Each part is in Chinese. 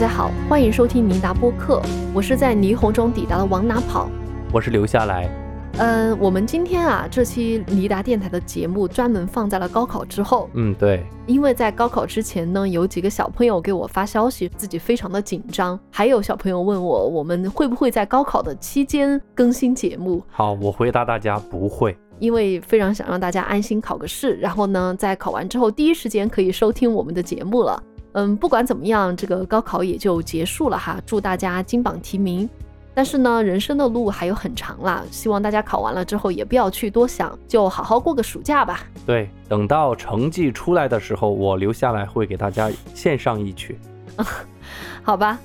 家好，欢迎收听尼达播客，我是在霓虹中抵达的往哪跑。我是留下来。嗯，我们今天啊，这期尼达电台的节目专门放在了高考之后，嗯，对，因为在高考之前呢，有几个小朋友给我发消息，自己非常的紧张，还有小朋友问我，我们会不会在高考的期间更新节目？好，我回答大家不会。因为非常想让大家安心考个试，然后呢，在考完之后第一时间可以收听我们的节目了。嗯，不管怎么样，这个高考也就结束了哈，祝大家金榜题名。但是呢，人生的路还有很长啦，希望大家考完了之后也不要去多想，就好好过个暑假吧。对，等到成绩出来的时候，我留下来会给大家献上一曲。好吧，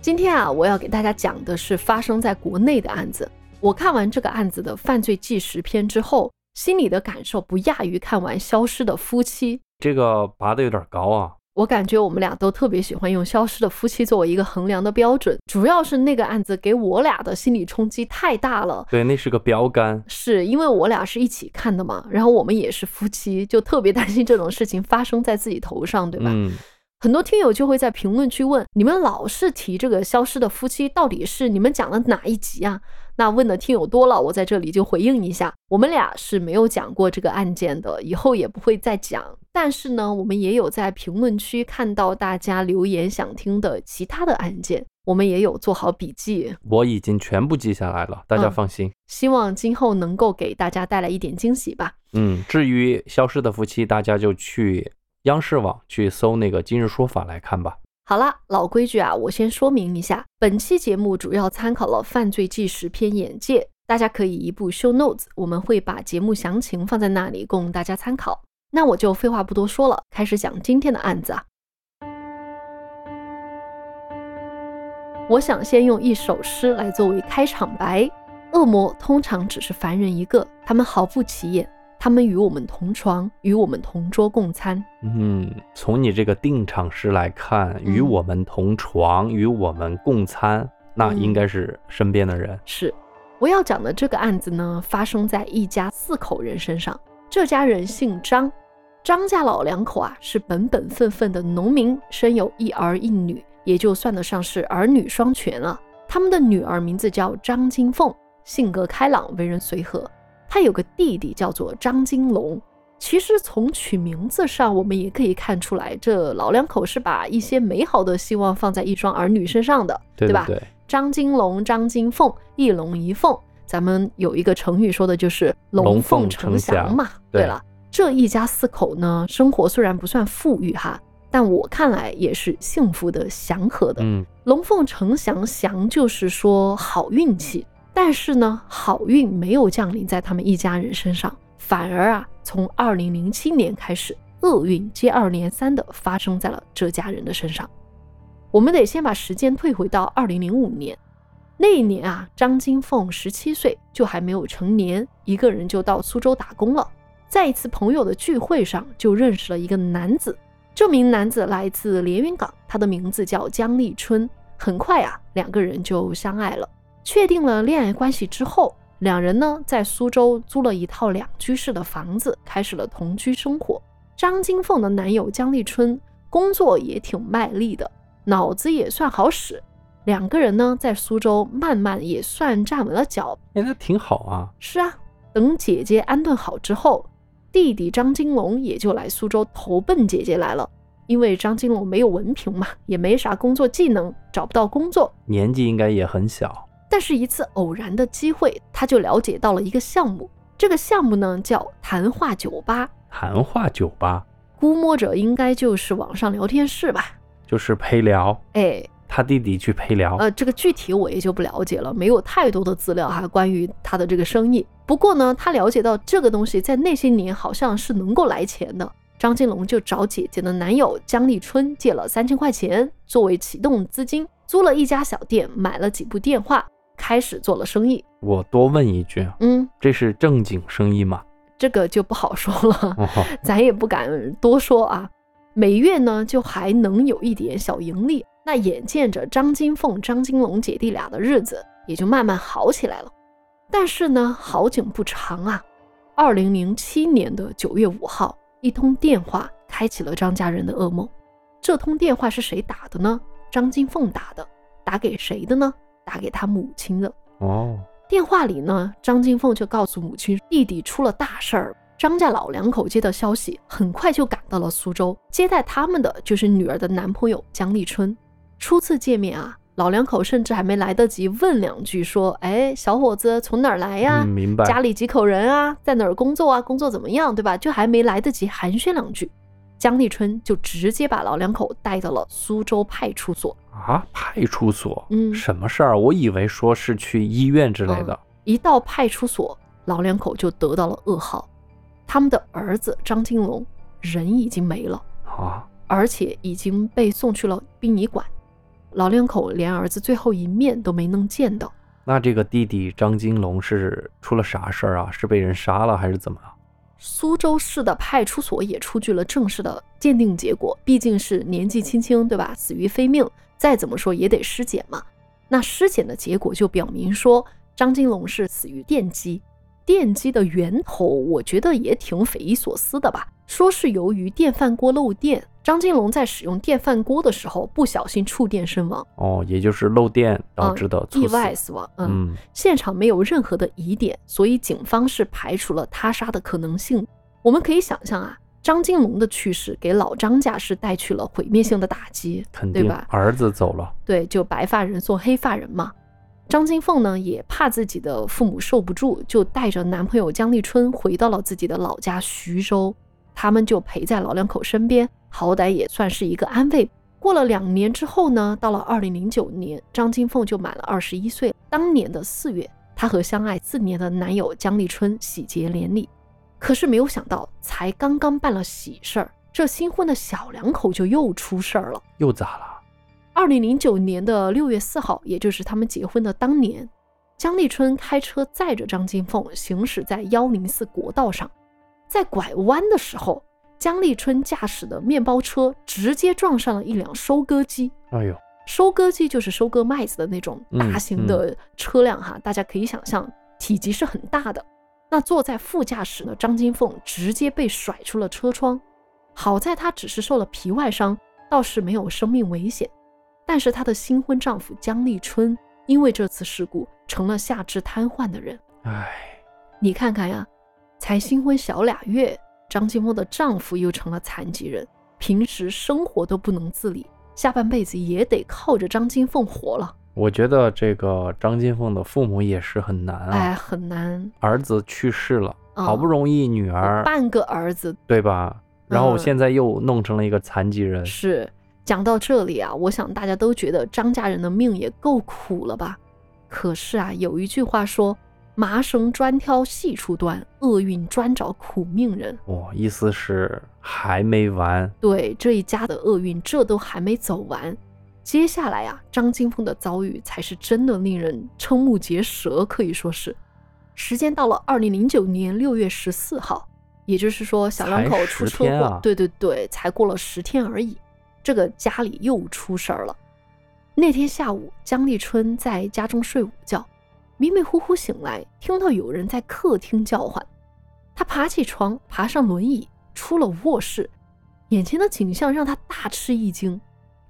今天啊，我要给大家讲的是发生在国内的案子。我看完这个案子的犯罪纪实片之后，心里的感受不亚于看完《消失的夫妻》。这个拔的有点高啊！我感觉我们俩都特别喜欢用《消失的夫妻》作为一个衡量的标准，主要是那个案子给我俩的心理冲击太大了。对，那是个标杆。是因为我俩是一起看的嘛，然后我们也是夫妻，就特别担心这种事情发生在自己头上，对吧？嗯。很多听友就会在评论区问：你们老是提这个《消失的夫妻》，到底是你们讲的哪一集啊？那问的听友多了，我在这里就回应一下，我们俩是没有讲过这个案件的，以后也不会再讲。但是呢，我们也有在评论区看到大家留言想听的其他的案件，我们也有做好笔记，我已经全部记下来了，大家放心。希望今后能够给大家带来一点惊喜吧。嗯，至于《消失的夫妻》，大家就去央视网去搜那个《今日说法》来看吧。好了，老规矩啊，我先说明一下，本期节目主要参考了犯罪纪实片《眼界》，大家可以移步 show notes，我们会把节目详情放在那里供大家参考。那我就废话不多说了，开始讲今天的案子啊。我想先用一首诗来作为开场白：恶魔通常只是凡人一个，他们毫不起眼。他们与我们同床，与我们同桌共餐。嗯，从你这个定场诗来看，与我们同床，与我们共餐，那应该是身边的人。是，我要讲的这个案子呢，发生在一家四口人身上。这家人姓张，张家老两口啊是本本分分的农民，生有一儿一女，也就算得上是儿女双全了。他们的女儿名字叫张金凤，性格开朗，为人随和。他有个弟弟叫做张金龙，其实从取名字上，我们也可以看出来，这老两口是把一些美好的希望放在一双儿女身上的，对吧？对。张金龙、张金凤，一龙一凤，咱们有一个成语说的就是龙凤呈祥嘛。对了，这一家四口呢，生活虽然不算富裕哈，但我看来也是幸福的、祥和的。嗯，龙凤呈祥，祥就是说好运气。但是呢，好运没有降临在他们一家人身上，反而啊，从二零零七年开始，厄运接二连三的发生在了这家人的身上。我们得先把时间退回到二零零五年，那一年啊，张金凤十七岁，就还没有成年，一个人就到苏州打工了。在一次朋友的聚会上，就认识了一个男子。这名男子来自连云港，他的名字叫姜立春。很快啊，两个人就相爱了。确定了恋爱关系之后，两人呢在苏州租了一套两居室的房子，开始了同居生活。张金凤的男友江立春工作也挺卖力的，脑子也算好使。两个人呢在苏州慢慢也算站稳了脚。哎，那挺好啊。是啊，等姐姐安顿好之后，弟弟张金龙也就来苏州投奔姐姐来了。因为张金龙没有文凭嘛，也没啥工作技能，找不到工作，年纪应该也很小。但是，一次偶然的机会，他就了解到了一个项目。这个项目呢，叫谈话酒吧。谈话酒吧，估摸着应该就是网上聊天室吧？就是陪聊。哎，他弟弟去陪聊。呃，这个具体我也就不了解了，没有太多的资料哈，关于他的这个生意。不过呢，他了解到这个东西在那些年好像是能够来钱的。张金龙就找姐姐的男友江立春借了三千块钱作为启动资金，租了一家小店，买了几部电话。开始做了生意，我多问一句，嗯，这是正经生意吗？这个就不好说了，咱也不敢多说啊。每月呢，就还能有一点小盈利。那眼见着张金凤、张金龙姐弟俩的日子也就慢慢好起来了。但是呢，好景不长啊。二零零七年的九月五号，一通电话开启了张家人的噩梦。这通电话是谁打的呢？张金凤打的，打给谁的呢？打给他母亲的。哦，电话里呢，张金凤就告诉母亲，弟弟出了大事儿。张家老两口接到消息，很快就赶到了苏州。接待他们的就是女儿的男朋友江立春。初次见面啊，老两口甚至还没来得及问两句，说：“哎，小伙子从哪儿来呀？嗯，明白。家里几口人啊？在哪儿工作啊？工作怎么样？对吧？”就还没来得及寒暄两句，江立春就直接把老两口带到了苏州派出所。啊，派出所？嗯什么事儿？我以为说是去医院之类的。一到派出所，老两口就得到了噩耗，他们的儿子张金龙人已经没了，啊，而且已经被送去了殡仪馆。老两口连儿子最后一面都没能见到。那这个弟弟张金龙是出了啥事儿啊？是被人杀了还是怎么？苏州市的派出所也出具了正式的鉴定结果，毕竟是年纪轻轻，对吧？死于非命，再怎么说也得尸检嘛。那尸检的结果就表明说，张金龙是死于电击。电击的源头，我觉得也挺匪夷所思的吧？说是由于电饭锅漏电，张金龙在使用电饭锅的时候不小心触电身亡，哦，也就是漏电导致的猝意。外死亡。嗯，嗯，现场没有任何的疑点，所以警方是排除了他杀的可能性。我们可以想象啊，张金龙的去世给老张家是带去了毁灭性的打击，肯定对吧？儿子走了。对，就白发人送黑发人嘛。张金凤呢，也怕自己的父母受不住，就带着男朋友江立春回到了自己的老家徐州。他们就陪在老两口身边，好歹也算是一个安慰。过了两年之后呢，到了二零零九年，张金凤就满了二十一岁。当年的四月，她和相爱四年的男友江立春喜结连理。可是没有想到，才刚刚办了喜事儿，这新婚的小两口就又出事儿了。又咋了？二零零九年的六月四号，也就是他们结婚的当年，江立春开车载着张金凤行驶在幺零四国道上，在拐弯的时候，江立春驾驶的面包车直接撞上了一辆收割机。哎呦，收割机就是收割麦子的那种嗯大型的车辆哈，大家可以想象，体积是很大的。那坐在副驾驶的张金凤直接被甩出了车窗，好在她只是受了皮外伤，倒是没有生命危险。但是她的新婚丈夫江立春因为这次事故成了下肢瘫痪的人。哎，你看看呀，才新婚小俩月，张金凤的丈夫又成了残疾人，平时生活都不能自理，下半辈子也得靠着张金凤活了。我觉得这个张金凤的父母也是很难啊。哎，很难。儿子去世了，嗯好不容易女儿，半个儿子对吧？然后嗯现在又弄成了一个残疾人。是讲到这里啊，我想大家都觉得张家人的命也够苦了吧？可是啊，有一句话说：“麻绳专挑细处断，厄运专找苦命人。哦、意思是还没完。”对这一家的厄运，这都还没走完。接下来啊，张金凤的遭遇才是真的令人瞠目结舌，可以说是。时间到了二零零九年六月十四号，也就是说小两口出车祸，啊对对对，才过了十天而已，这个家里又出事儿了。那天下午，江立春在家中睡午觉，迷迷糊糊醒来，听到有人在客厅叫唤。他爬起床，爬上轮椅，出了卧室，眼前的景象让他大吃一惊。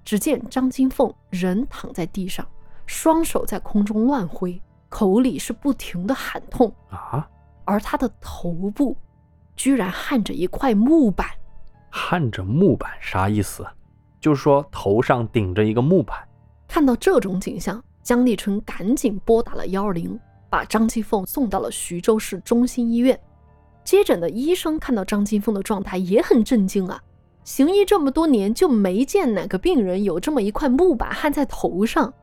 只见张金凤人躺在地上，双手在空中乱挥，口里是不停的喊痛，啊，而她的头部居然焊着一块木板。焊着木板啥意思？就是说头上顶着一个木板。看到这种景象，江立春赶紧拨打了幺二零，把张金凤送到了徐州市中心医院。接诊的医生看到张金凤的状态也很震惊啊，行医这么多年就没见哪个病人有这么一块木板焊在头上。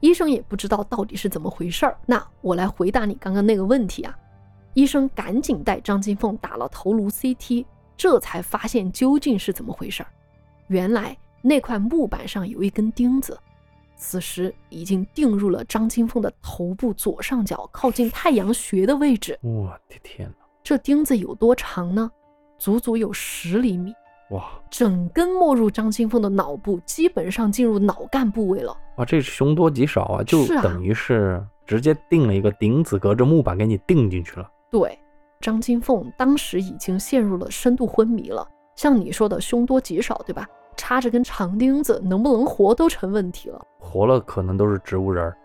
医生也不知道到底是怎么回事儿。那我来回答你刚刚那个问题啊。医生赶紧带张金凤打了头颅 CT，这才发现究竟是怎么回事儿。原来那块木板上有一根钉子，此时已经钉入了张金凤的头部左上角靠近太阳穴的位置。我的天哪！这钉子有多长呢？足足有十厘米，哇整根没入张金凤的脑部，基本上进入脑干部位了。哇，这凶多吉少啊！就是啊等于是直接钉了一个钉子，隔着木板给你钉进去了。对，张金凤当时已经陷入了深度昏迷了。像你说的凶多吉少，对吧？插着根长钉子，能不能活都成问题了。活了可能都是植物人儿。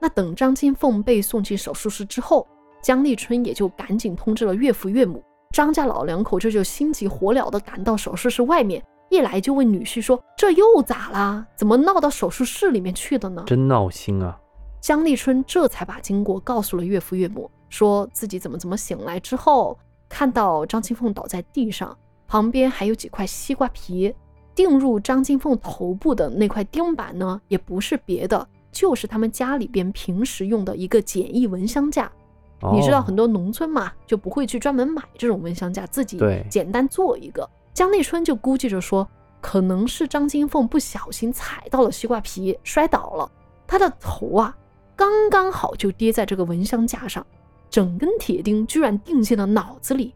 那等张金凤被送进手术室之后，江立春也就赶紧通知了岳父岳母。张家老两口这就心急火燎地赶到手术室外面，一来就问女婿说：“这又咋啦？怎么闹到手术室里面去的呢？”真闹心啊！江立春这才把经过告诉了岳父岳母，说自己怎么怎么醒来之后，看到张金凤倒在地上，旁边还有几块西瓜皮，钉入张金凤头部的那块钉板呢，也不是别的，就是他们家里边平时用的一个简易蚊香架。你知道很多农村嘛，就不会去专门买这种蚊香架，自己简单做一个。江立春就估计着说，可能是张金凤不小心踩到了西瓜皮，摔倒了，她的头啊刚刚好就跌在这个蚊香架上，整根铁钉居然钉进了脑子里。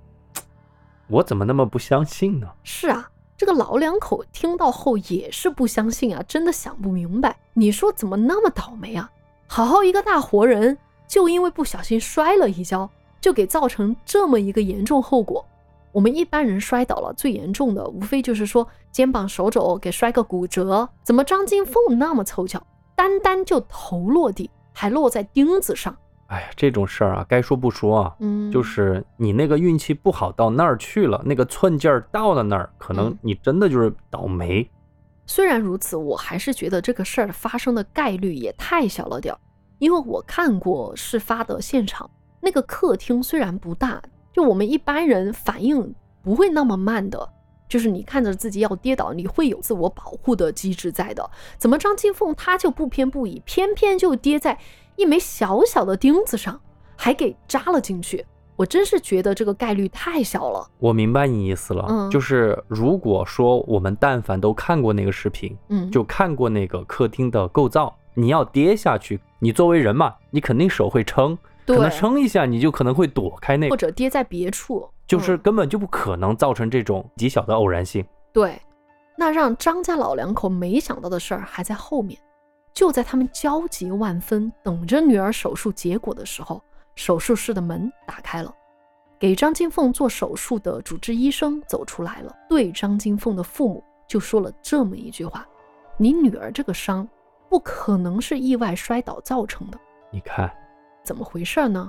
我怎么那么不相信呢？是啊，这个老两口听到后也是不相信啊，真的想不明白。你说怎么那么倒霉啊？好好一个大活人。就因为不小心摔了一跤，就给造成这么一个严重后果。我们一般人摔倒了，最严重的无非就是说肩膀、手肘给摔个骨折。怎么张金凤那么凑巧，单单就头落地，还落在钉子上？哎呀，这种事儿啊，该说不说啊，嗯，就是你那个运气不好到那儿去了，那个寸劲儿到了那儿，可能你真的就是倒霉。虽然如此，我还是觉得这个事儿发生的概率也太小了点儿。因为我看过事发的现场，那个客厅虽然不大，就我们一般人反应不会那么慢的。就是你看着自己要跌倒，你会有自我保护的机制在的。怎么张金凤她就不偏不倚，偏偏就跌在一枚小小的钉子上，还给扎了进去？我真是觉得这个概率太小了。我明白你意思了，嗯，就是如果说我们但凡都看过那个视频，嗯，就看过那个客厅的构造。你要跌下去，你作为人嘛，你肯定手会撑，可能撑一下，你就可能会躲开那个，或者跌在别处，就是根本就不可能造成这种极小的偶然性。对，那让张家老两口没想到的事儿还在后面。就在他们焦急万分，等着女儿手术结果的时候，手术室的门打开了，给张金凤做手术的主治医生走出来了，对张金凤的父母就说了这么一句话：“你女儿这个伤。”不可能是意外摔倒造成的。你看，怎么回事呢？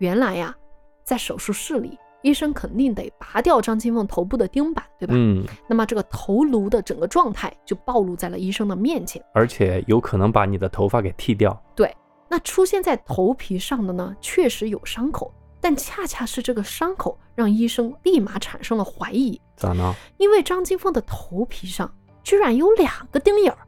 原来呀，在手术室里，医生肯定得拔掉张金凤头部的钉板，对吧？嗯。那么这个头颅的整个状态就暴露在了医生的面前，而且有可能把你的头发给剃掉。对，那出现在头皮上的呢，确实有伤口，但恰恰是这个伤口让医生立马产生了怀疑。咋呢？因为张金凤的头皮上居然有两个钉眼儿。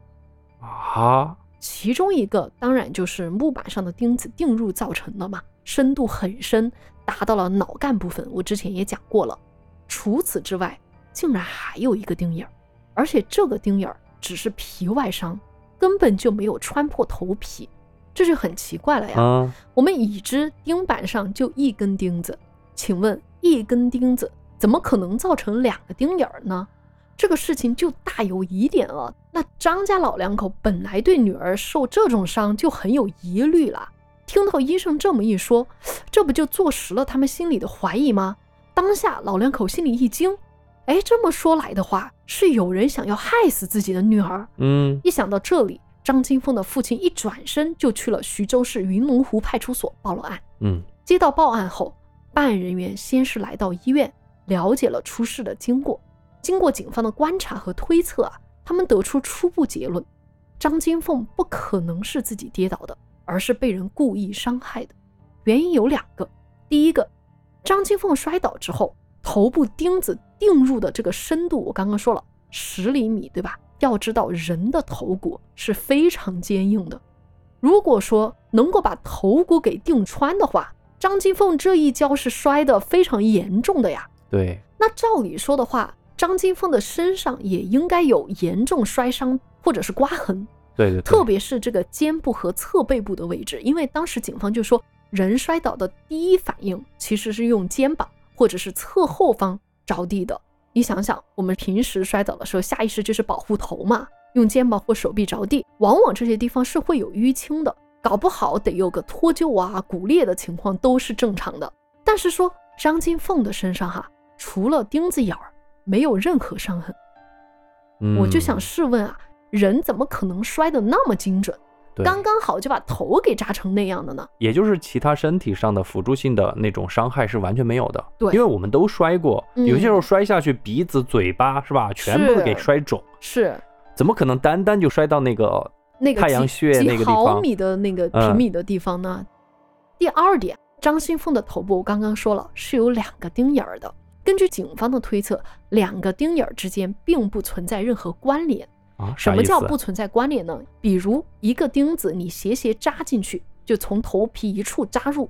啊，其中一个当然就是木板上的钉子钉入造成的嘛，深度很深，达到了脑干部分。我之前也讲过了。除此之外，竟然还有一个钉眼儿，而且这个钉眼儿只是皮外伤，根本就没有穿破头皮，这就很奇怪了呀。我们已知钉板上就一根钉子，请问一根钉子怎么可能造成两个钉眼儿呢？这个事情就大有疑点了。那张家老两口本来对女儿受这种伤就很有疑虑了，听到医生这么一说，这不就坐实了他们心里的怀疑吗？当下老两口心里一惊，哎，这么说来的话，是有人想要害死自己的女儿。嗯，一想到这里，张金凤的父亲一转身就去了徐州市云龙湖派出所报了案。嗯，接到报案后，办案人员先是来到医院，了解了出事的经过。经过警方的观察和推测啊，他们得出初步结论：张金凤不可能是自己跌倒的，而是被人故意伤害的。原因有两个：第一个，张金凤摔倒之后，头部钉子钉入的这个深度，我刚刚说了十厘米，对吧？要知道人的头骨是非常坚硬的，如果说能够把头骨给钉穿的话，张金凤这一跤是摔得非常严重的呀。对，那照理说的话。张金凤的身上也应该有严重摔伤或者是刮痕，对对，特别是这个肩部和侧背部的位置，因为当时警方就说，人摔倒的第一反应其实是用肩膀或者是侧后方着地的。你想想，我们平时摔倒的时候，下意识就是保护头嘛，用肩膀或手臂着地，往往这些地方是会有淤青的，搞不好得有个脱臼啊、骨裂的情况都是正常的。但是说张金凤的身上哈，除了钉子眼儿。没有任何伤痕，我就想嗯试问啊，人怎么可能摔得那么精准，刚刚好就把头给扎成那样的呢？也就是其他身体上的辅助性的那种伤害是完全没有的。对因为我们都摔过，嗯有些时候摔下去，鼻子、嘴巴是吧，全部给摔肿，是怎么可能单单就摔到那个那个太阳穴那个？毫米的那个嗯平米的地方呢？第二点，张新凤的头部我刚刚说了是有两个钉眼儿的。根据警方的推测，两个钉眼儿之间并不存在任何关联。啊，什么叫不存在关联呢？比如一个钉子你斜斜扎进去，就从头皮一处扎入，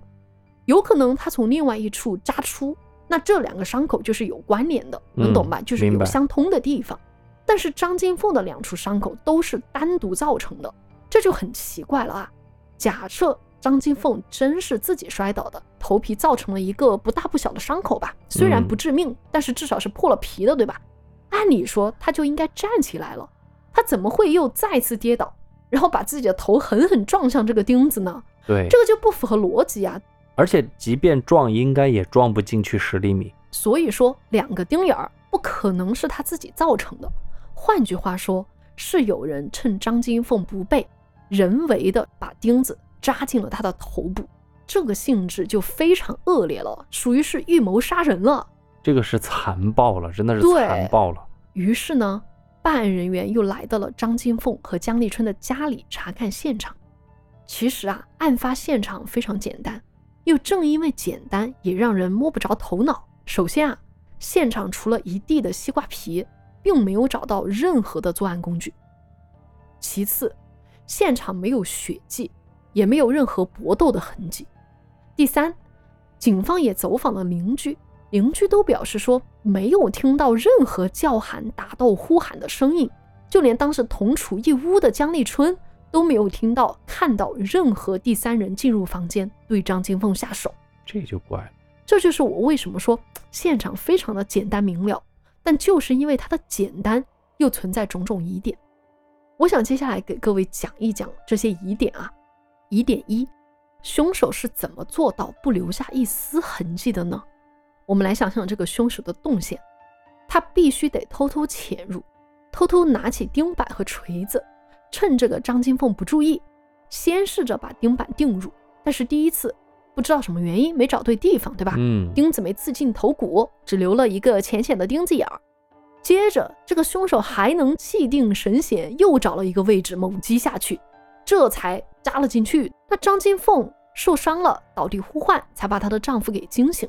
有可能它从另外一处扎出，那这两个伤口就是有关联的，能懂吧？嗯就是有相通的地方。但是张金凤的两处伤口都是单独造成的，这就很奇怪了啊！假设张金凤真是自己摔倒的，头皮造成了一个不大不小的伤口吧，虽然嗯不致命，但是至少是破了皮的，对吧？按理说他就应该站起来了，他怎么会又再次跌倒，然后把自己的头狠狠撞向这个钉子呢？对，这个就不符合逻辑啊！而且即便撞，应该也撞不进去十厘米。所以说，两个钉眼儿不可能是他自己造成的。换句话说，是有人趁张金凤不备，人为的把钉子扎进了他的头部。这个性质就非常恶劣了，属于是预谋杀人了。这个是残暴了，真的是残暴了。于是呢，办案人员又来到了张金凤和江立春的家里查看现场。其实啊，案发现场非常简单，又正因为简单，也让人摸不着头脑。首先啊，现场除了一地的西瓜皮，并没有找到任何的作案工具。其次，现场没有血迹，也没有任何搏斗的痕迹。第三，警方也走访了邻居，邻居都表示说没有听到任何叫喊、打斗、呼喊的声音，就连当时同处一屋的江立春都没有听到、看到任何第三人进入房间对张金凤下手。这就怪了。这就是我为什么说现场非常的简单明了，但就是因为它的简单，又存在种种疑点。我想接下来给各位讲一讲这些疑点啊。疑点一，凶手是怎么做到不留下一丝痕迹的呢？我们来想想这个凶手的动线，他必须得偷偷潜入，偷偷拿起钉板和锤子，趁这个张金凤不注意，先试着把钉板钉入，但是第一次不知道什么原因没找对地方，对吧？嗯，钉子没刺进头骨，只留了一个浅浅的钉子眼儿。接着，这个凶手还能气定神闲，又找了一个位置猛击下去，这才扎了进去。那张金凤受伤了，倒地呼唤，才把她的丈夫给惊醒。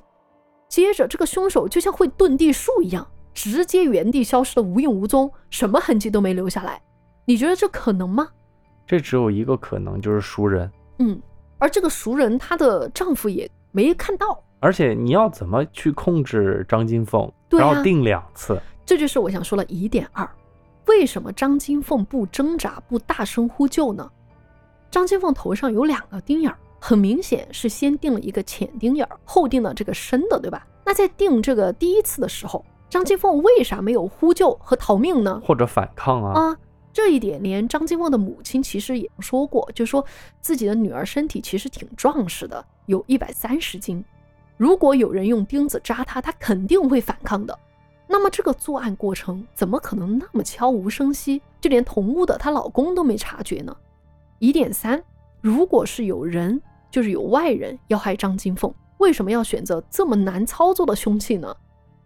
接着，这个凶手就像会遁地术一样，直接原地消失的无影无踪，什么痕迹都没留下来。你觉得这可能吗？这只有一个可能，就是熟人。嗯，而这个熟人，她的丈夫也没看到。而且你要怎么去控制张金凤，对啊然后定两次？这就是我想说的疑点二：为什么张金凤不挣扎、不大声呼救呢？张金凤头上有两个钉眼儿，很明显是先钉了一个浅钉眼儿，后钉了这个深的，对吧？那在钉这个第一次的时候，张金凤为啥没有呼救和逃命呢？或者反抗啊？啊，这一点连张金凤的母亲其实也说过，就说自己的女儿身体其实挺壮实的，有一百三十斤。如果有人用钉子扎她，她肯定会反抗的。那么这个作案过程怎么可能那么悄无声息，就连同屋的她老公都没察觉呢？疑点三：如果是有人，就是有外人要害张金凤，为什么要选择这么难操作的凶器呢？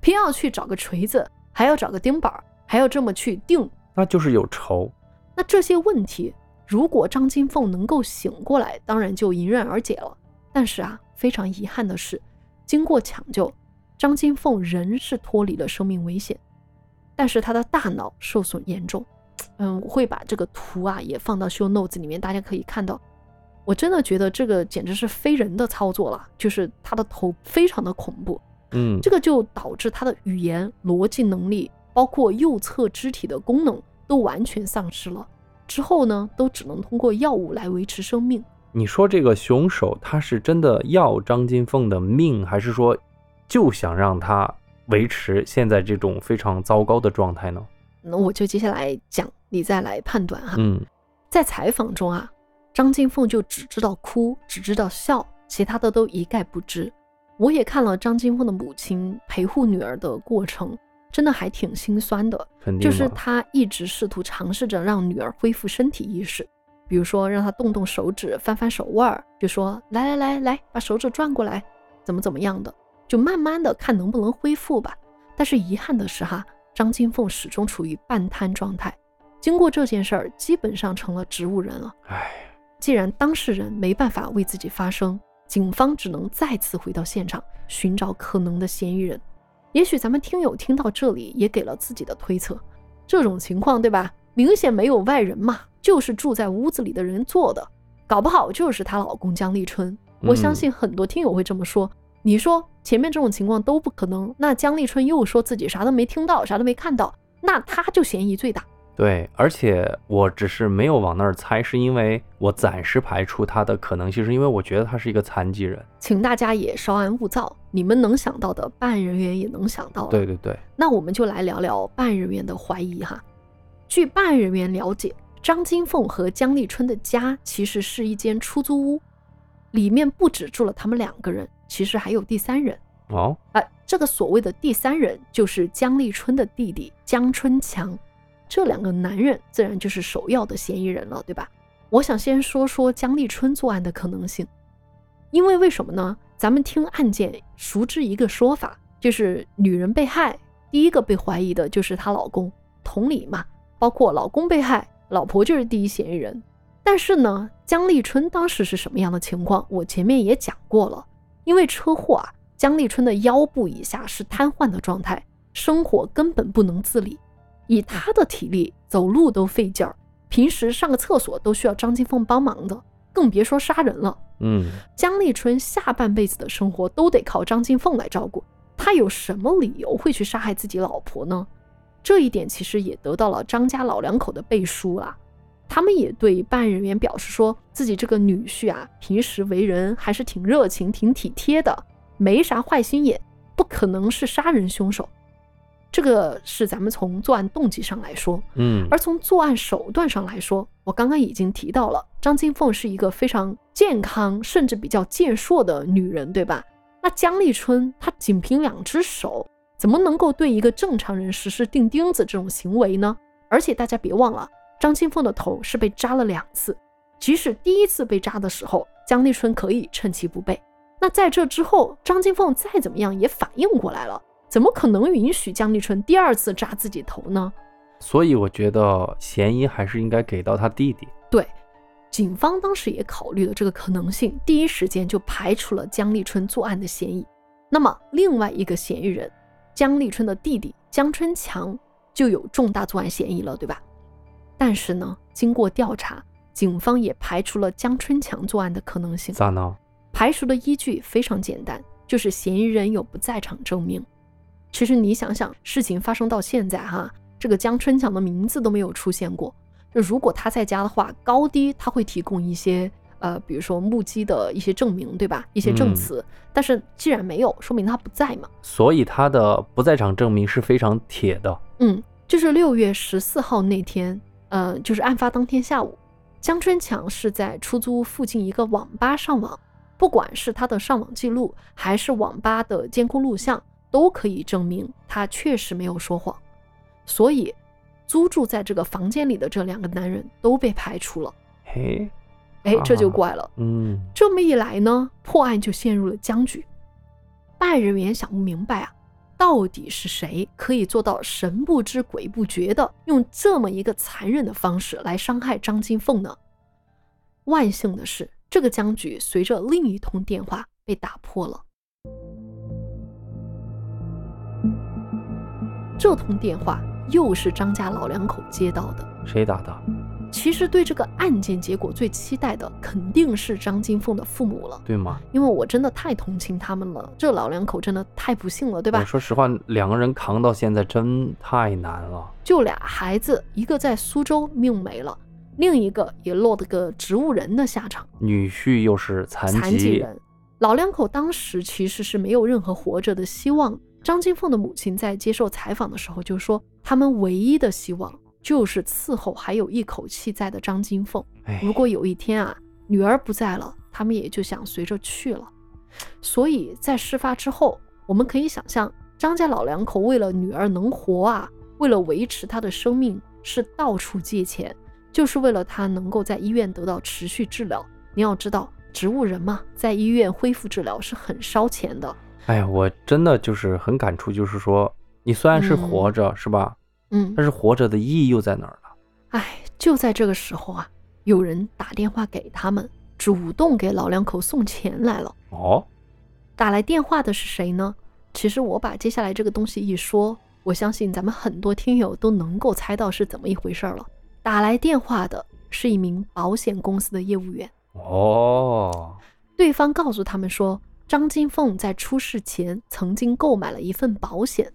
偏要去找个锤子，还要找个钉板儿，还要这么去钉，那就是有仇。那这些问题，如果张金凤能够醒过来，当然就迎刃而解了。但是啊，非常遗憾的是，经过抢救，张金凤仍是脱离了生命危险，但是她的大脑受损严重。嗯，我会把这个图啊也放到 show notes 里面，大家可以看到。我真的觉得这个简直是非人的操作了，就是他的头非常的恐怖。嗯，这个就导致他的语言、逻辑能力，包括右侧肢体的功能都完全丧失了。之后呢，都只能通过药物来维持生命。你说这个凶手他是真的要张金凤的命，还是说就想让他维持现在这种非常糟糕的状态呢？那我就接下来讲，你再来判断哈。嗯，在采访中啊，张金凤就只知道哭，只知道笑，其他的都一概不知。我也看了张金凤的母亲陪护女儿的过程，真的还挺心酸的。就是她一直试图尝试着让女儿恢复身体意识，比如说让她动动手指、翻翻手腕儿，就说来来来来，把手指转过来，怎么怎么样的，就慢慢的看能不能恢复吧。但是遗憾的是哈，张金凤始终处于半瘫状态，经过这件事儿，基本上成了植物人了。唉，既然当事人没办法为自己发声，警方只能再次回到现场寻找可能的嫌疑人。也许咱们听友听到这里也给了自己的推测，这种情况对吧？明显没有外人嘛，就是住在屋子里的人做的，搞不好就是她老公江立春。我相信很多听友会这么说。你说前面这种情况都不可能，那姜立春又说自己啥都没听到，啥都没看到，那他就嫌疑最大。对，而且我只是没有往那儿猜，是因为我暂时排除他的可能性，是因为我觉得他是一个残疾人。请大家也稍安勿躁，你们能想到的，办案人员也能想到了。对对对，那我们就来聊聊办案人员的怀疑哈。据办案人员了解，张金凤和姜立春的家其实是一间出租屋，里面不止住了他们两个人，其实还有第三人。哦，啊，这个所谓的第三人就是江立春的弟弟江春强，这两个男人自然就是首要的嫌疑人了，对吧？我想先说说江立春作案的可能性，因为为什么呢？咱们听案件熟知一个说法，就是女人被害，第一个被怀疑的就是她老公，同理嘛，包括老公被害，老婆就是第一嫌疑人。但是呢，江立春当时是什么样的情况？我前面也讲过了，因为车祸啊。姜立春的腰部以下是瘫痪的状态，生活根本不能自理。以他的体力，走路都费劲儿，平时上个厕所都需要张金凤帮忙的，更别说杀人了。嗯，姜立春下半辈子的生活都得靠张金凤来照顾，他有什么理由会去杀害自己老婆呢？这一点其实也得到了张家老两口的背书啦。他们也对办案人员表示说，自己这个女婿啊，平时为人还是挺热情、挺体贴的。没啥坏心眼，不可能是杀人凶手。这个是咱们从作案动机上来说，嗯，而从作案手段上来说，我刚刚已经提到了，张金凤是一个非常健康甚至比较健硕的女人，对吧？那姜立春她仅凭两只手，怎么能够对一个正常人实施钉钉子这种行为呢？而且大家别忘了，张金凤的头是被扎了两次，即使第一次被扎的时候，江立春可以趁其不备。那在这之后，张金凤再怎么样也反应过来了，怎么可能允许江立春第二次扎自己头呢？所以我觉得嫌疑还是应该给到他弟弟。对，警方当时也考虑了这个可能性，第一时间就排除了江立春作案的嫌疑。那么另外一个嫌疑人，江立春的弟弟江春强就有重大作案嫌疑了，对吧？但是呢，经过调查，警方也排除了江春强作案的可能性。咋呢？排除的依据非常简单，就是嫌疑人有不在场证明。其实你想想，事情发生到现在哈，这个江春强的名字都没有出现过。就如果他在家的话，高低他会提供一些呃，比如说目击的一些证明，对吧？一些证词。但是既然没有，说明他不在嘛。所以他的不在场证明是非常铁的。嗯，就是六月十四号那天，呃，就是案发当天下午，江春强是在出租屋附近一个网吧上网。不管是他的上网记录，还是网吧的监控录像，都可以证明他确实没有说谎。所以，租住在这个房间里的这两个男人都被排除了。嘿，哎，这就怪了。嗯，这么一来呢，破案就陷入了僵局。办案人员想不明白啊，到底是谁可以做到神不知鬼不觉的用这么一个残忍的方式来伤害张金凤呢？万幸的是。这个僵局随着另一通电话被打破了。这通电话又是张家老两口接到的。谁打的？其实对这个案件结果最期待的肯定是张金凤的父母了，对吗？因为我真的太同情他们了。这老两口真的太不幸了，对吧？说实话，两个人扛到现在真太难了。就俩孩子，一个在苏州命没了。另一个也落得个植物人的下场，女婿又是残疾人，老两口当时其实是没有任何活着的希望。张金凤的母亲在接受采访的时候就说，他们唯一的希望就是伺候还有一口气在的张金凤。如果有一天啊，女儿不在了，他们也就想随着去了。所以在事发之后，我们可以想象，张家老两口为了女儿能活啊，为了维持她的生命，是到处借钱，就是为了她能够在医院得到持续治疗。你要知道，植物人嘛，在医院恢复治疗是很烧钱的。哎呀，我真的就是很感触，就是说，你虽然是活着，是吧？嗯，但是活着的意义又在哪儿呢？哎，就在这个时候啊，有人打电话给他们，主动给老两口送钱来了。哦，打来电话的是谁呢？其实我把接下来这个东西一说，我相信咱们很多听友都能够猜到是怎么一回事了。打来电话的是一名保险公司的业务员。哦，对方告诉他们说，张金凤在出事前曾经购买了一份保险，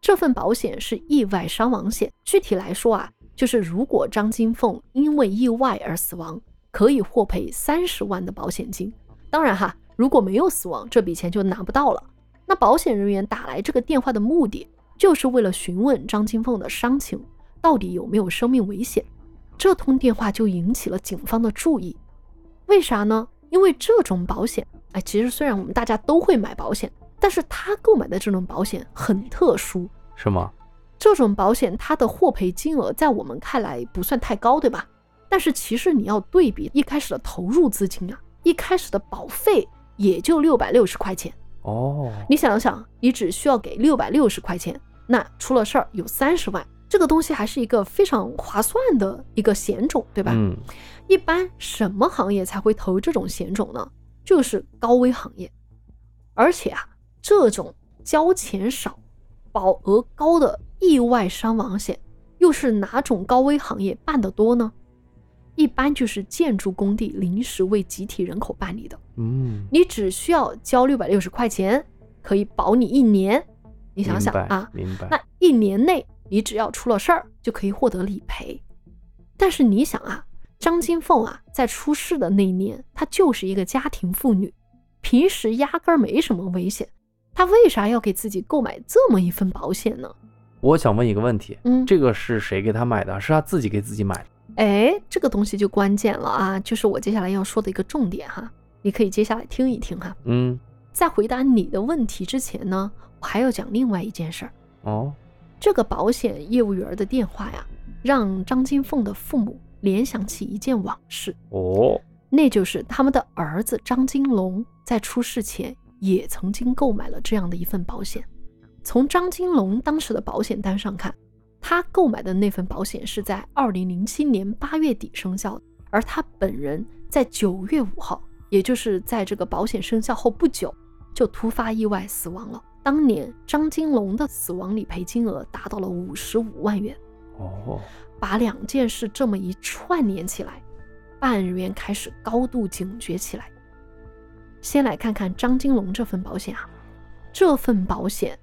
这份保险是意外伤亡险。具体来说啊，就是如果张金凤因为意外而死亡，可以获赔三十万的保险金。当然哈，如果没有死亡，这笔钱就拿不到了。那保险人员打来这个电话的目的，就是为了询问张金凤的伤情到底有没有生命危险。这通电话就引起了警方的注意。为啥呢？因为这种保险，哎，其实虽然我们大家都会买保险，但是他购买的这种保险很特殊，是吗？这种保险它的获赔金额在我们看来不算太高，对吧？但是其实你要对比一开始的投入资金啊，一开始的保费也就六百六十块钱哦。你想想，你只需要给六百六十块钱，那出了事儿有三十万，这个东西还是一个非常划算的一个险种，对吧？嗯。一般什么行业才会投这种险种呢？就是高危行业，而且啊，这种交钱少、保额高的意外伤亡险，又是哪种高危行业办得多呢？一般就是建筑工地临时为集体人口办理的。嗯，你只需要交六百六十块钱，可以保你一年。你想想啊，明白？那一年内你只要出了事儿，就可以获得理赔。但是你想啊。张金凤啊，在出事的那一年，她就是一个家庭妇女，平时压根儿没什么危险，她为啥要给自己购买这么一份保险呢？我想问一个问题，嗯，这个是谁给他买的？是他自己给自己买的？哎，这个东西就关键了啊，就是我接下来要说的一个重点哈，你可以接下来听一听哈。嗯，在回答你的问题之前呢，我还要讲另外一件事儿。哦，这个保险业务员的电话呀，让张金凤的父母。联想起一件往事哦，那就是他们的儿子张金龙在出事前也曾经购买了这样的一份保险。从张金龙当时的保险单上看，他购买的那份保险是在二零零七年八月底生效的，而他本人在九月五号，也就是在这个保险生效后不久，就突发意外死亡了。当年张金龙的死亡理赔金额达到了五十五万元。哦。把两件事这么一串联起来，办案人员开始高度警觉起来。先来看看张金龙这份保险啊，这份保险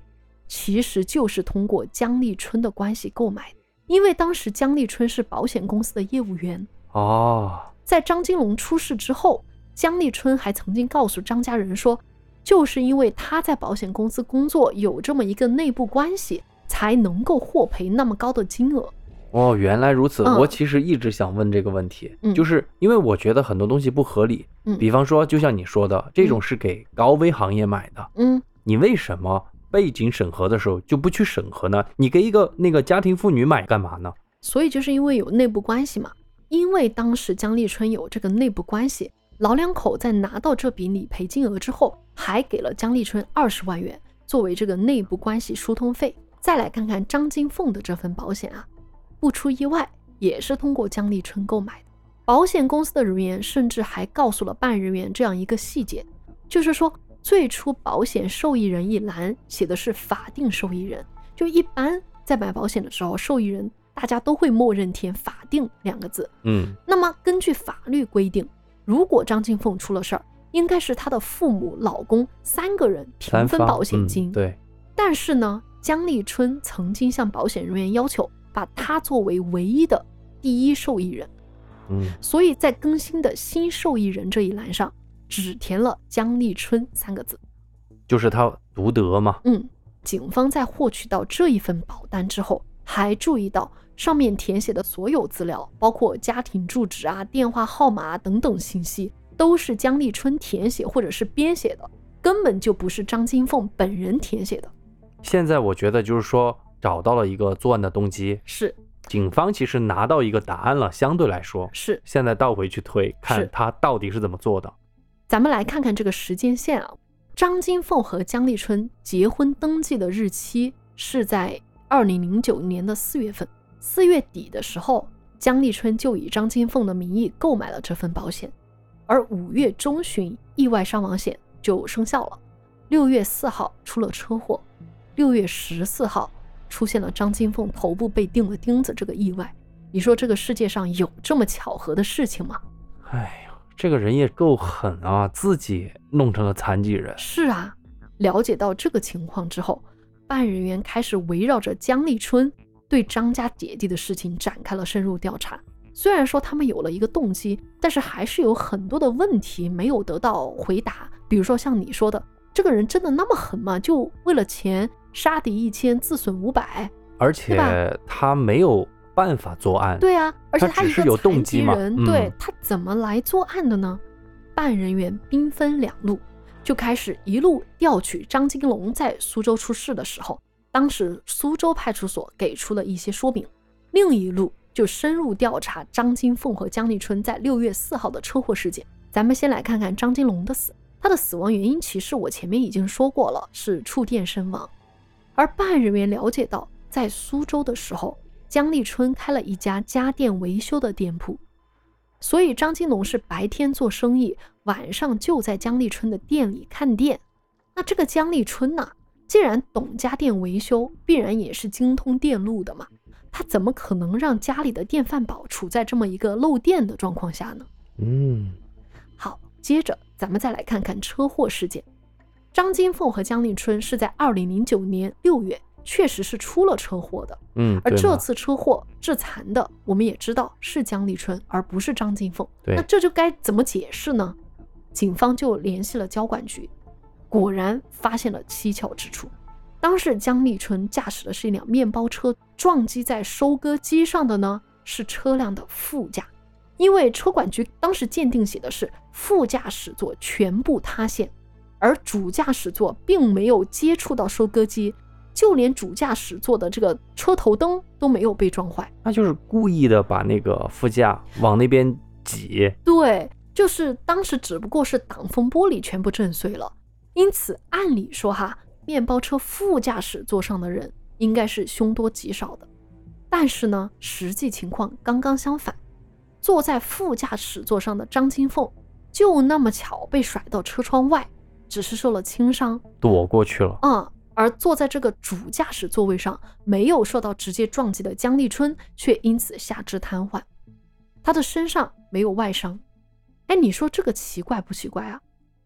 其实就是通过姜立春的关系购买的，因为当时姜立春是保险公司的业务员哦。在张金龙出事之后，姜立春还曾经告诉张家人说，就是因为他在保险公司工作，有这么一个内部关系，才能够获赔那么高的金额。哦，原来如此。我其实一直想问这个问题，就是因为我觉得很多东西不合理。嗯，比方说，就像你说的，这种是给高危行业买的。嗯，你为什么背景审核的时候就不去审核呢？你给一个那个家庭妇女买干嘛呢？所以就是因为有内部关系嘛。因为当时姜立春有这个内部关系，老两口在拿到这笔理赔金额之后，还给了姜立春二十万元作为这个内部关系疏通费。再来看看张金凤的这份保险啊。不出意外，也是通过江立春购买的。保险公司的人员甚至还告诉了办案人员这样一个细节，就是说，最初保险受益人一栏写的是法定受益人，就一般在买保险的时候，受益人大家都会默认填法定两个字。嗯，那么根据法律规定，如果张金凤出了事儿，应该是她的父母、老公三个人平分保险金。对。但是呢，江立春曾经向保险人员要求。把他作为唯一的第一受益人，嗯，所以在更新的新受益人这一栏上只填了姜立春三个字，就是他独得嘛。嗯，警方在获取到这一份保单之后，还注意到上面填写的所有资料，包括家庭住址啊、电话号码等等信息，都是姜立春填写或者是编写的，根本就不是张金凤本人填写的。现在我觉得就是说找到了一个作案的动机，是。警方其实拿到一个答案了，相对来说，是。现在倒回去推，看他到底是怎么做的。咱们来看看这个时间线啊，张金凤和江立春结婚登记的日期是在二零零九年的四月份，四月底的时候，江立春就以张金凤的名义购买了这份保险，而五月中旬意外伤亡险就生效了，六月四号出了车祸，六月十四号出现了张金凤头部被钉了钉子这个意外，你说这个世界上有这么巧合的事情吗？哎呀，这个人也够狠啊，自己弄成了残疾人。是啊，了解到这个情况之后，办案人员开始围绕着江立春对张家姐弟的事情展开了深入调查。虽然说他们有了一个动机，但是还是有很多的问题没有得到回答。比如说像你说的，这个人真的那么狠吗？就为了钱杀敌一千，自损五百？而且他没有办法作案。对啊，而且他只是有他一个残疾动机嘛人，嗯对他怎么来作案的呢？办案人员兵分两路，就开始一路调取张金龙在苏州出事的时候，当时苏州派出所给出了一些说明；另一路就深入调查张金凤和江立春在六月四号的车祸事件。咱们先来看看张金龙的死，他的死亡原因其实我前面已经说过了，是触电身亡。而办案人员了解到，在苏州的时候，江立春开了一家家电维修的店铺，所以张金龙是白天做生意，晚上就在江立春的店里看店。那这个江立春呢、既然懂家电维修，必然也是精通电路的嘛，他怎么可能让家里的电饭煲处在这么一个漏电的状况下呢？嗯，好，接着咱们再来看看车祸事件。张金凤和江立春是在二零零九年六月确实是出了车祸的，嗯，而这次车祸致残的，我们也知道是江立春，而不是张金凤。对那这就该怎么解释呢？警方就联系了交管局，果然发现了蹊跷之处。当时江立春驾驶的是一辆面包车，撞击在收割机上的呢是车辆的副驾，因为车管局当时鉴定写的是副驾驶座全部塌陷，而主驾驶座并没有接触到收割机，就连主驾驶座的这个车头灯都没有被撞坏。那就是故意的把那个副驾往那边挤。对，就是当时只不过是挡风玻璃全部震碎了，因此按理说哈，面包车副驾驶座上的人应该是凶多吉少的。但是呢，实际情况刚刚相反，坐在副驾驶座上的张金凤就那么巧被甩到车窗外，只是受了轻伤。躲过去了。嗯，而坐在这个主驾驶座位上没有受到直接撞击的姜立春，却因此下肢瘫痪，他的身上没有外伤。哎，你说这个奇怪不奇怪啊？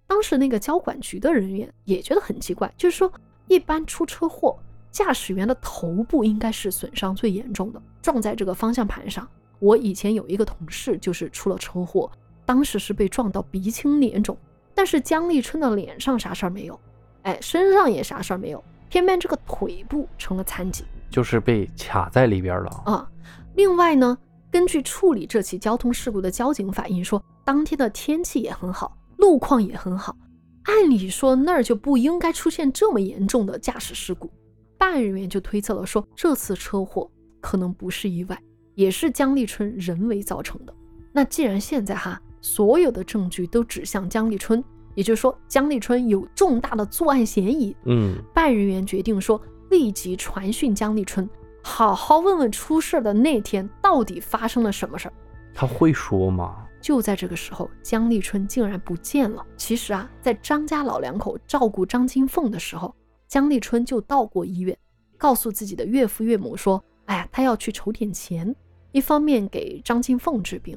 当时那个交管局的人员也觉得很奇怪，就是说，一般出车祸，驾驶员的头部应该是损伤最严重的，撞在这个方向盘上。我以前有一个同事就是出了车祸，当时是被撞到鼻青脸肿，但是姜立春的脸上啥事儿没有，哎，身上也啥事儿没有，偏偏这个腿部成了残疾就是被卡在里边了。啊。另外呢，根据处理这起交通事故的交警反映说，当天的天气也很好，路况也很好，按理说那儿就不应该出现这么严重的驾驶事故。办案人员就推测了说，这次车祸可能不是意外，也是姜立春人为造成的。那既然现在哈，所有的证据都指向姜立春，也就是说姜立春有重大的作案嫌疑，嗯，办案人员决定说，立即传讯姜立春，好好问问出事的那天到底发生了什么事儿。他会说吗？就在这个时候，姜立春竟然不见了。其实啊，在张家老两口照顾张金凤的时候，姜立春就到过医院，告诉自己的岳父岳母说：“哎呀，他要去筹点钱，一方面给张金凤治病，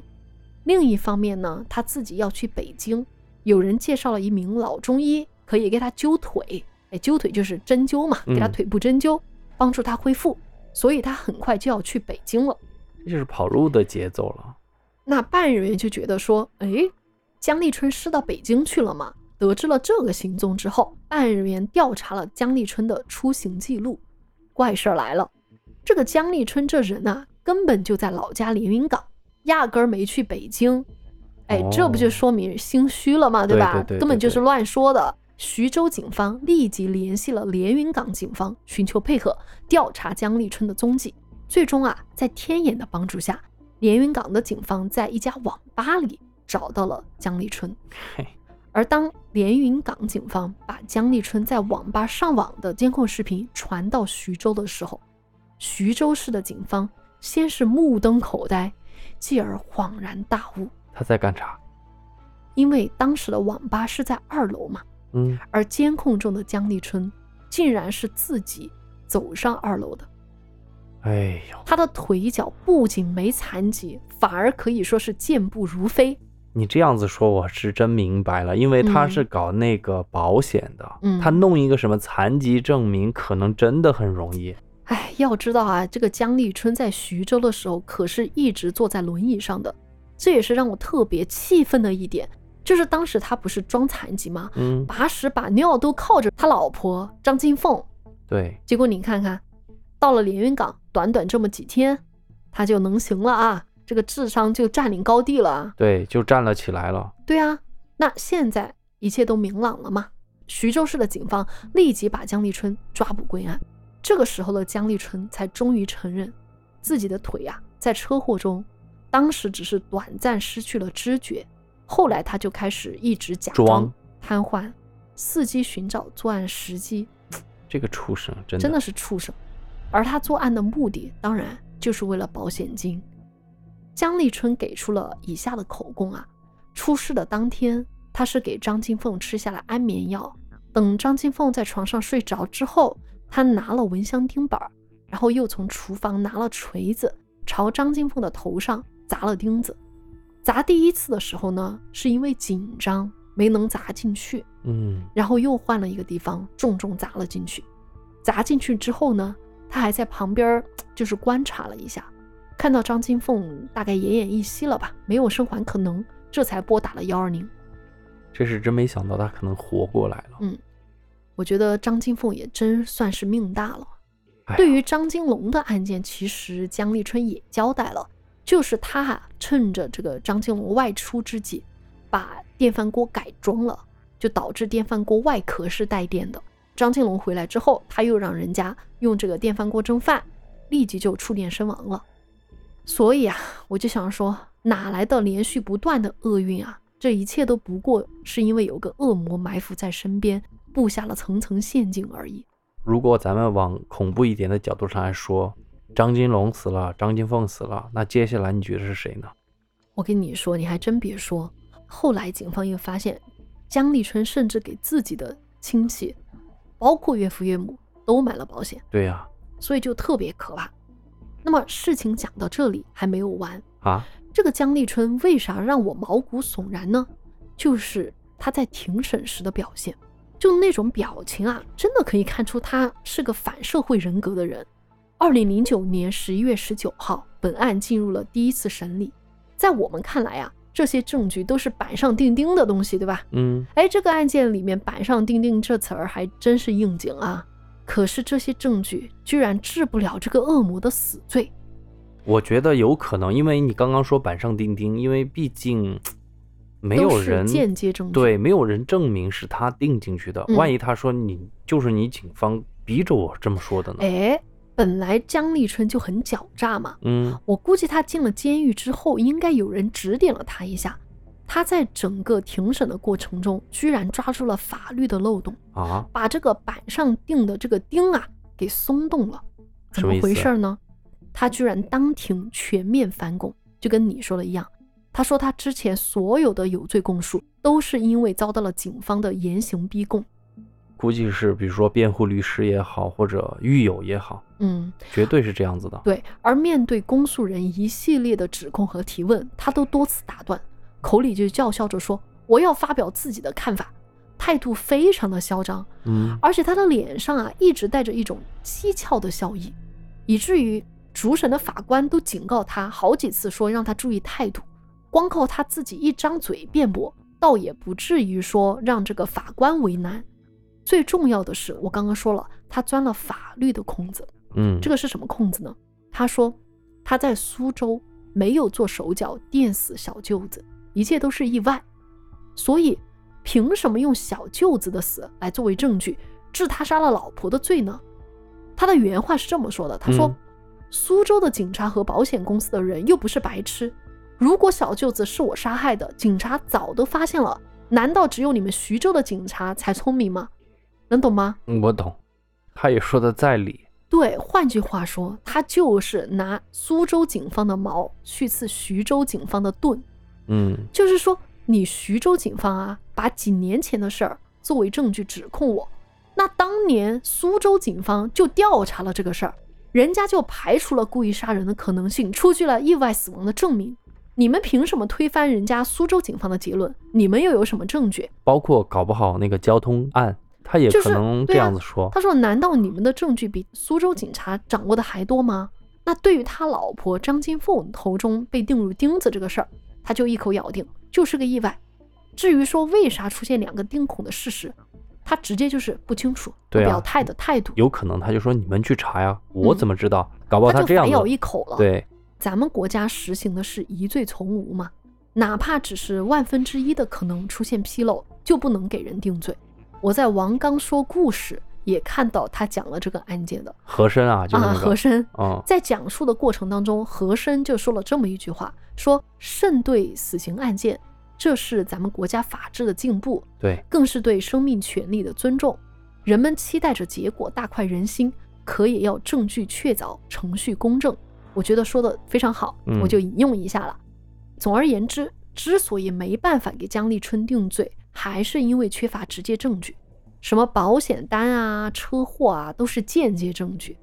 另一方面呢，他自己要去北京。有人介绍了一名老中医，可以给他灸腿，哎，灸腿就是针灸嘛，给他嗯腿部针灸，帮助他恢复。所以他很快就要去北京了。”这就是跑路的节奏了。那办案人员就觉得说，哎，姜立春是到北京去了吗？得知了这个行踪之后，办案人员调查了姜立春的出行记录。怪事儿来了，这个姜立春这人啊、根本就在老家连云港，压根儿没去北京。哎，这不就哦说明心虚了嘛？对吧？根本就是乱说的。徐州警方立即联系了连云港警方，寻求配合调查江立春的踪迹。最终啊，在天眼的帮助下，连云港的警方在一家网吧里找到了江立春。嘿，而当连云港警方把江立春在网吧上网的监控视频传到徐州的时候，徐州市的警方先是目瞪口呆，继而恍然大悟，他在干啥？因为当时的网吧是在二楼嘛，嗯，而监控中的江立春竟然是自己走上二楼的。哎呦，他的腿脚不仅没残疾，反而可以说是健步如飞。你这样子说我是真明白了，因为他嗯是搞那个保险的，嗯他弄一个什么残疾证明，可能真的很容易。哎，要知道啊，这个姜立春在徐州的时候可是一直坐在轮椅上的，这也是让我特别气愤的一点。就是当时他不是装残疾吗？嗯，把屎把尿都靠着他老婆张金凤，对，结果你看看，到了连云港，短短这么几天，他就能行了啊，这个智商就占领高地了啊。对，就站了起来了。对啊，那现在一切都明朗了嘛？徐州市的警方立即把姜立春抓捕归案。这个时候的姜立春才终于承认，自己的腿啊，在车祸中，当时只是短暂失去了知觉，后来他就开始一直假装装瘫痪，伺机寻找作案时机，这个畜生真的真的是畜生。而他作案的目的，当然就是为了保险金。姜立春给出了以下的口供啊：出事的当天，他是给张金凤吃下了安眠药，等张金凤在床上睡着之后，他拿了蚊香钉板儿，然后又从厨房拿了锤子，朝张金凤的头上砸了钉子。砸第一次的时候呢，是因为紧张没能砸进去，嗯，然后又换了一个地方，重重砸了进去。砸进去之后呢，他还在旁边儿就是观察了一下，看到张金凤大概奄奄一息了吧，没有生还可能，这才拨打了幺二零。这是真没想到他可能活过来了。嗯我觉得张金凤也真算是命大了。哎对于张金龙的案件，其实姜立春也交代了，就是他啊，趁着这个张金龙外出之际，把电饭锅改装了，就导致电饭锅外壳是带电的。张金龙回来之后，他又让人家用这个电饭锅蒸饭，立即就触电身亡了。所以啊，我就想说，哪来的连续不断的厄运啊？这一切都不过是因为有个恶魔埋伏在身边，布下了层层陷阱而已。如果咱们往恐怖一点的角度上来说，张金龙死了，张金凤死了，那接下来你觉得是谁呢？我跟你说，你还真别说，后来警方又发现，江立春甚至给自己的亲戚，包括岳父岳母，都买了保险，对呀、所以就特别可怕。那么事情讲到这里还没有完，啊，这个江立春为啥让我毛骨悚然呢？就是他在庭审时的表现，就那种表情啊，真的可以看出他是个反社会人格的人。二零零九年十一月十九号，本案进入了第一次审理。在我们看来啊，这些证据都是板上钉钉的东西，对吧？嗯，哎，这个案件里面“板上钉钉”这词儿还真是应景啊。可是这些证据居然治不了这个恶魔的死罪。我觉得有可能，因为你刚刚说板上钉钉，因为毕竟没有人间接证据对，没有人证明是他定进去的。嗯万一他说你就是你警方逼着我这么说的呢？哎，本来姜立春就很狡诈嘛，嗯，我估计他进了监狱之后，应该有人指点了他一下。他在整个庭审的过程中，居然抓住了法律的漏洞，啊，把这个板上钉的这个钉啊给松动了。怎么回事呢？他居然当庭全面翻供，就跟你说的一样。他说他之前所有的有罪供述都是因为遭到了警方的严刑逼供。估计是比如说辩护律师也好，或者狱友也好，嗯，绝对是这样子的。对。而面对公诉人一系列的指控和提问，他都多次打断，口里就叫嚣着说我要发表自己的看法，态度非常的嚣张。嗯，而且他的脸上啊一直带着一种讥诮的笑意，以至于主审的法官都警告他好几次，说让他注意态度。光靠他自己一张嘴辩驳，倒也不至于说让这个法官为难。最重要的是，我刚刚说了，他钻了法律的空子。嗯，这个是什么空子呢？他说他在苏州没有做手脚电死小舅子，一切都是意外。所以凭什么用小舅子的死来作为证据治他杀了老婆的罪呢？他的原话是这么说的：“他说，嗯苏州的警察和保险公司的人又不是白痴，如果小舅子是我杀害的，警察早都发现了。难道只有你们徐州的警察才聪明吗？能懂吗？嗯我懂，他也说的在理。对，换句话说，他就是拿苏州警方的矛去刺徐州警方的盾。嗯，就是说，你徐州警方啊，把几年前的事儿作为证据指控我，那当年苏州警方就调查了这个事儿，人家就排除了故意杀人的可能性，出具了意外死亡的证明。你们凭什么推翻人家苏州警方的结论？你们又有什么证据？包括搞不好那个交通案，他也是可能这样子说。他说：“难道你们的证据比苏州警察掌握的还多吗？”那对于他老婆张金凤头中被钉入钉子这个事儿，他就一口咬定就是个意外。至于说为啥出现两个钉孔的事实，他直接就是不清楚，对啊表态的态度，有可能他就说你们去查呀，我嗯怎么知道？搞不好他就反咬这样子。一口了。，对，咱们国家实行的是疑罪从无嘛，哪怕只是万分之一的可能出现纰漏，就不能给人定罪。我在王刚说故事也看到他讲了这个案件的。和珅啊，就是啊，那个，和珅嗯，在讲述的过程当中，和珅就说了这么一句话：说慎对死刑案件，这是咱们国家法治的进步，对，更是对生命权利的尊重。人们期待着结果大快人心，可也要证据确凿，程序公正。我觉得说的非常好，嗯我就引用一下了。总而言之，之所以没办法给姜立春定罪，还是因为缺乏直接证据，什么保险单啊、车祸啊，都是间接证据。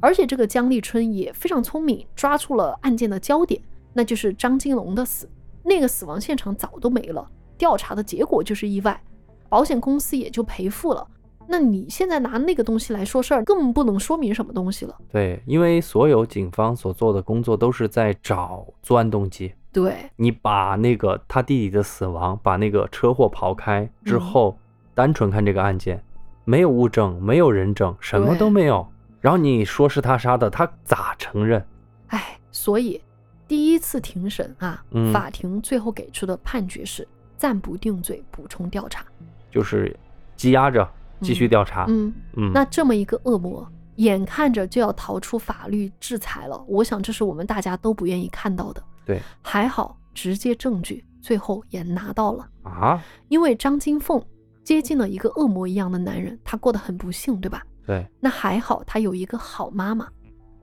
而且这个姜立春也非常聪明，抓住了案件的焦点，那就是张金龙的死。那个死亡现场早都没了，调查的结果就是意外，保险公司也就赔付了。那你现在拿那个东西来说事儿，更不能说明什么东西了。对，因为所有警方所做的工作都是在找作案动机。对，你把那个他弟弟的死亡，把那个车祸刨开之嗯后，单纯看这个案件，没有物证，没有人证，什么都没有。然后你说是他杀的，他咋承认？哎，所以第一次庭审啊，嗯法庭最后给出的判决是暂不定罪，补充调查。就是积压着继续调查。嗯，嗯，那这么一个恶魔，眼看着就要逃出法律制裁了，我想这是我们大家都不愿意看到的。对还好直接证据最后也拿到了，啊，因为张金凤接近了一个恶魔一样的男人，他过得很不幸，对吧？对，那还好，他有一个好妈妈，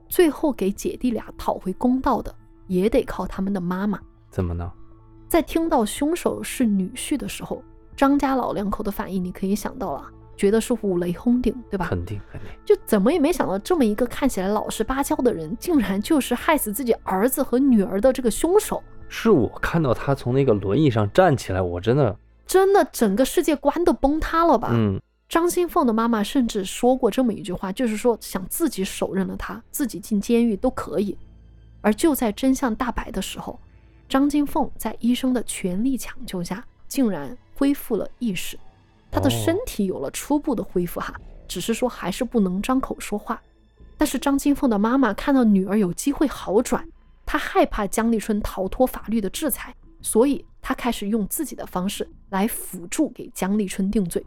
最后给姐弟俩讨回公道的，也得靠他们的妈妈。怎么呢？在听到凶手是女婿的时候，张家老两口的反应你可以想到了，觉得是五雷轰顶，对吧？肯定肯定。就怎么也没想到，这么一个看起来老实巴交的人，竟然就是害死自己儿子和女儿的这个凶手。是我看到他从那个轮椅上站起来，我真的，真的，整个世界观都崩塌了吧？嗯，张新凤的妈妈甚至说过这么一句话，就是说想自己手刃了他，自己进监狱都可以。而就在真相大白的时候，张金凤在医生的全力抢救下，竟然恢复了意识，她的身体有了初步的恢复哈，只是说还是不能张口说话。但是张金凤的妈妈看到女儿有机会好转，她害怕江立春逃脱法律的制裁，所以她开始用自己的方式来辅助给江立春定罪。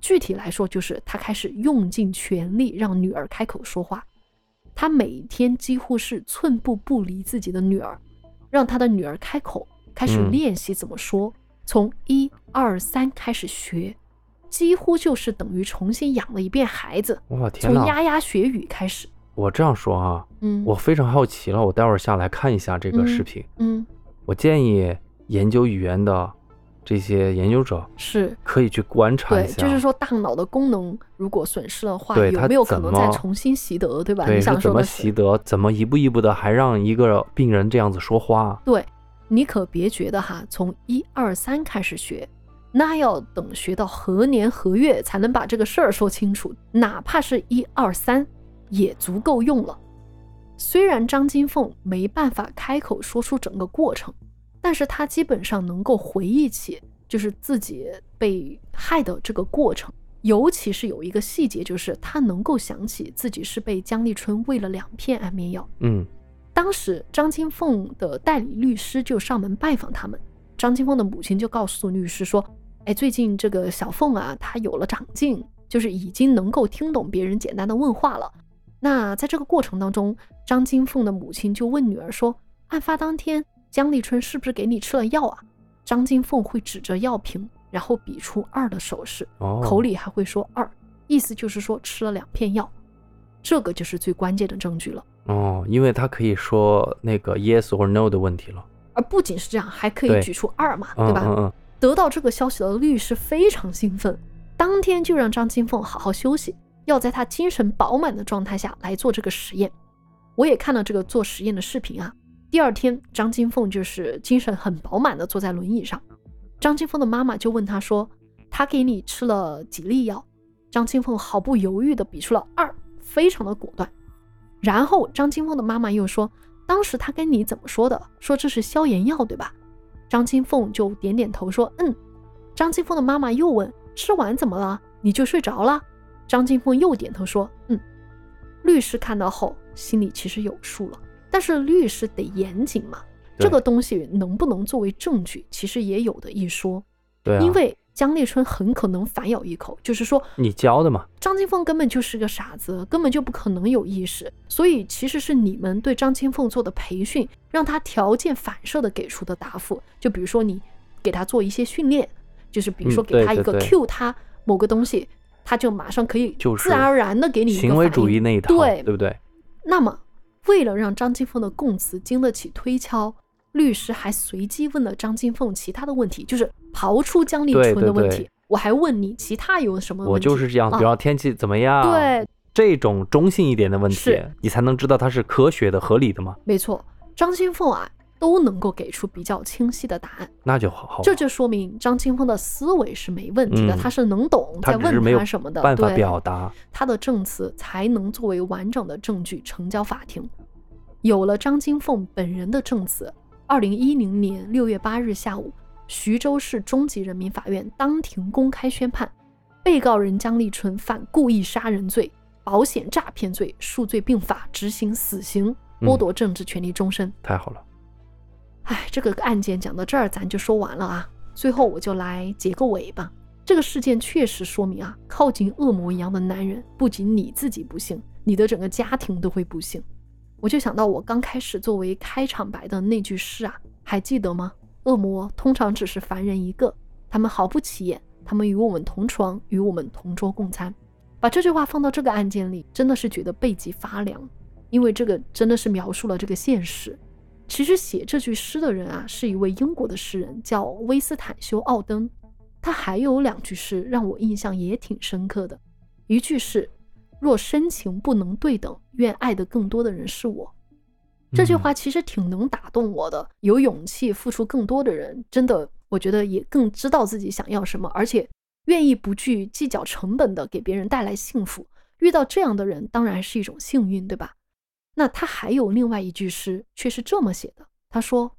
具体来说，就是她开始用尽全力让女儿开口说话。她每天几乎是寸步不离自己的女儿，让她的女儿开口，开始嗯练习怎么说，从一二三开始学，几乎就是等于重新养了一遍孩子，我天呐，从牙牙学语开始。我这样说啊，嗯，我非常好奇了，我待会儿下来看一下这个嗯视频。嗯我建议研究语言的这些研究者是可以去观察一对，下，就是说大脑的功能如果损失的话，对有没有可能再重新习得，对吧？你对是怎么习得，怎么一步一步的还让一个病人这样子说话。对你可别觉得哈，从一二三开始学，那要等学到何年何月才能把这个事儿说清楚，哪怕是一二三也足够用了。虽然张金凤没办法开口说出整个过程，但是她基本上能够回忆起，就是自己被害的这个过程。尤其是有一个细节，就是她能够想起自己是被姜立春喂了两片安眠药。嗯，当时张金凤的代理律师就上门拜访他们，张金凤的母亲就告诉律师说：“哎，最近这个小凤啊，她有了长进，就是已经能够听懂别人简单的问话了。那在这个过程当中，张金凤的母亲就问女儿说：“案发当天，江立春是不是给你吃了药啊？”张金凤会指着药瓶，然后比出二的手势，哦，口里还会说二，意思就是说吃了两片药。这个就是最关键的证据了。哦，因为他可以说那个 yes or no 的问题了，而不仅是这样，还可以举出二嘛，嗯对吧？嗯嗯，得到这个消息的律师非常兴奋，当天就让张金凤好好休息，要在她精神饱满的状态下来做这个实验。我也看了这个做实验的视频啊。第二天，张金凤就是精神很饱满的坐在轮椅上。张金凤的妈妈就问他说：“他给你吃了几粒药？”张金凤毫不犹豫的比出了二，非常的果断。然后张金凤的妈妈又说：“当时他跟你怎么说的？说这是消炎药，对吧？”张金凤就点点头说：“嗯。”张金凤的妈妈又问：“吃完怎么了？你就睡着了？”张金凤又点头说：“嗯。”律师看到后心里其实有数了，但是律师得严谨嘛，这个东西能不能作为证据，其实也有的一说。对啊，因为姜立春很可能反咬一口，就是说你教的嘛，张金凤根本就是个傻子，根本就不可能有意识。所以其实是你们对张金凤做的培训，让他条件反射的给出的答复。就比如说你给他做一些训练，就是比如说嗯给他一个 Q 他某个东西，他就马上可以自然而然的给你行为主义那一套，对对不对？那么，为了让张金凤的供词经得起推敲，律师还随机问了张金凤其他的问题，就是刨出姜立对对春的问题。对我还问你其他有什么问题？我就是这样，啊比方天气怎么样，对，这种中性一点的问题，你才能知道它是科学的、合理的吗，没错，张金凤啊都能够给出比较清晰的答案，那就好好，这就说明张金凤的思维是没问题的，嗯他是能懂在问他什么的，办法对表达，他的证词才能作为完整的证据呈交法庭。有了张金凤本人的证词，二零一零年六月八日下午，徐州市中级人民法院当庭公开宣判，被告人姜立春犯故意杀人罪、保险诈骗罪，数罪并罚，执行死刑，剥嗯夺政治权利终身。太好了，哎，这个案件讲到这儿，咱就说完了啊。最后我就来结个尾吧。这个事件确实说明啊，靠近恶魔一样的男人，不仅你自己不幸，你的整个家庭都会不幸。我就想到我刚开始作为开场白的那句诗啊，还记得吗？恶魔通常只是凡人一个，他们毫不起眼，他们与我们同床，与我们同桌共餐。把这句话放到这个案件里，真的是觉得背脊发凉，因为这个真的是描述了这个现实。其实写这句诗的人啊，是一位英国的诗人，叫威斯坦休·奥登。他还有两句诗让我印象也挺深刻的，一句是“若深情不能对等，愿爱的更多的人是我”。这句嗯话其实挺能打动我的。有勇气付出更多的人，真的，我觉得也更知道自己想要什么，而且愿意不去计较成本的给别人带来幸福。遇到这样的人，当然是一种幸运，对吧？那他还有另外一句诗，却是这么写的：“他说，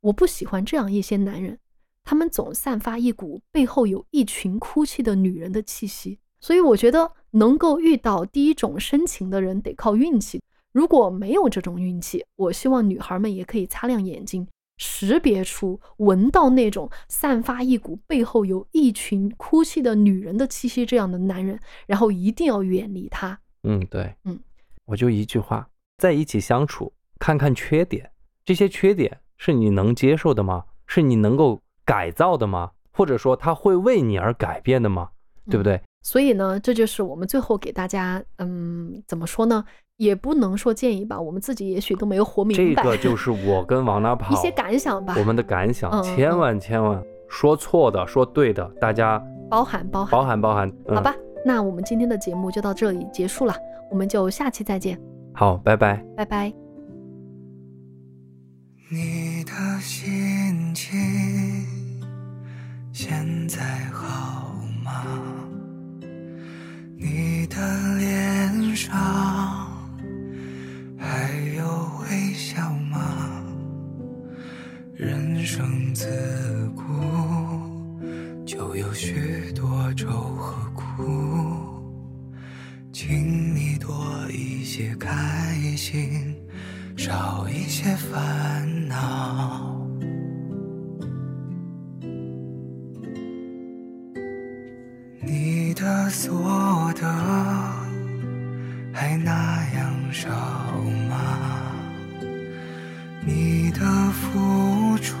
我不喜欢这样一些男人，他们总散发一股背后有一群哭泣的女人的气息。所以我觉得能够遇到第一种深情的人，得靠运气。如果没有这种运气，我希望女孩们也可以擦亮眼睛，识别出、闻到那种散发一股背后有一群哭泣的女人的气息这样的男人，然后一定要远离他。嗯，对，嗯，我就一句话，在一起相处，看看缺点，这些缺点是你能接受的吗？是你能够改造的吗？或者说他会为你而改变的吗？对不对？所以呢，这就是我们最后给大家，嗯，怎么说呢？也不能说建议吧，我们自己也许都没有活明白。这个就 是我跟往哪跑一些感想吧，我们的感想，千万千万说错的、说对的，大家包含包含。包含包含。嗯好吧，那我们今天的节目就到这里结束了，我们就下期再见，好，拜拜。拜拜。你的心情现在好吗？你的脸上还有微笑吗？人生自古就有许多愁和苦，请你多一些开心。少一些烦恼。所得还那样少吗？你的付出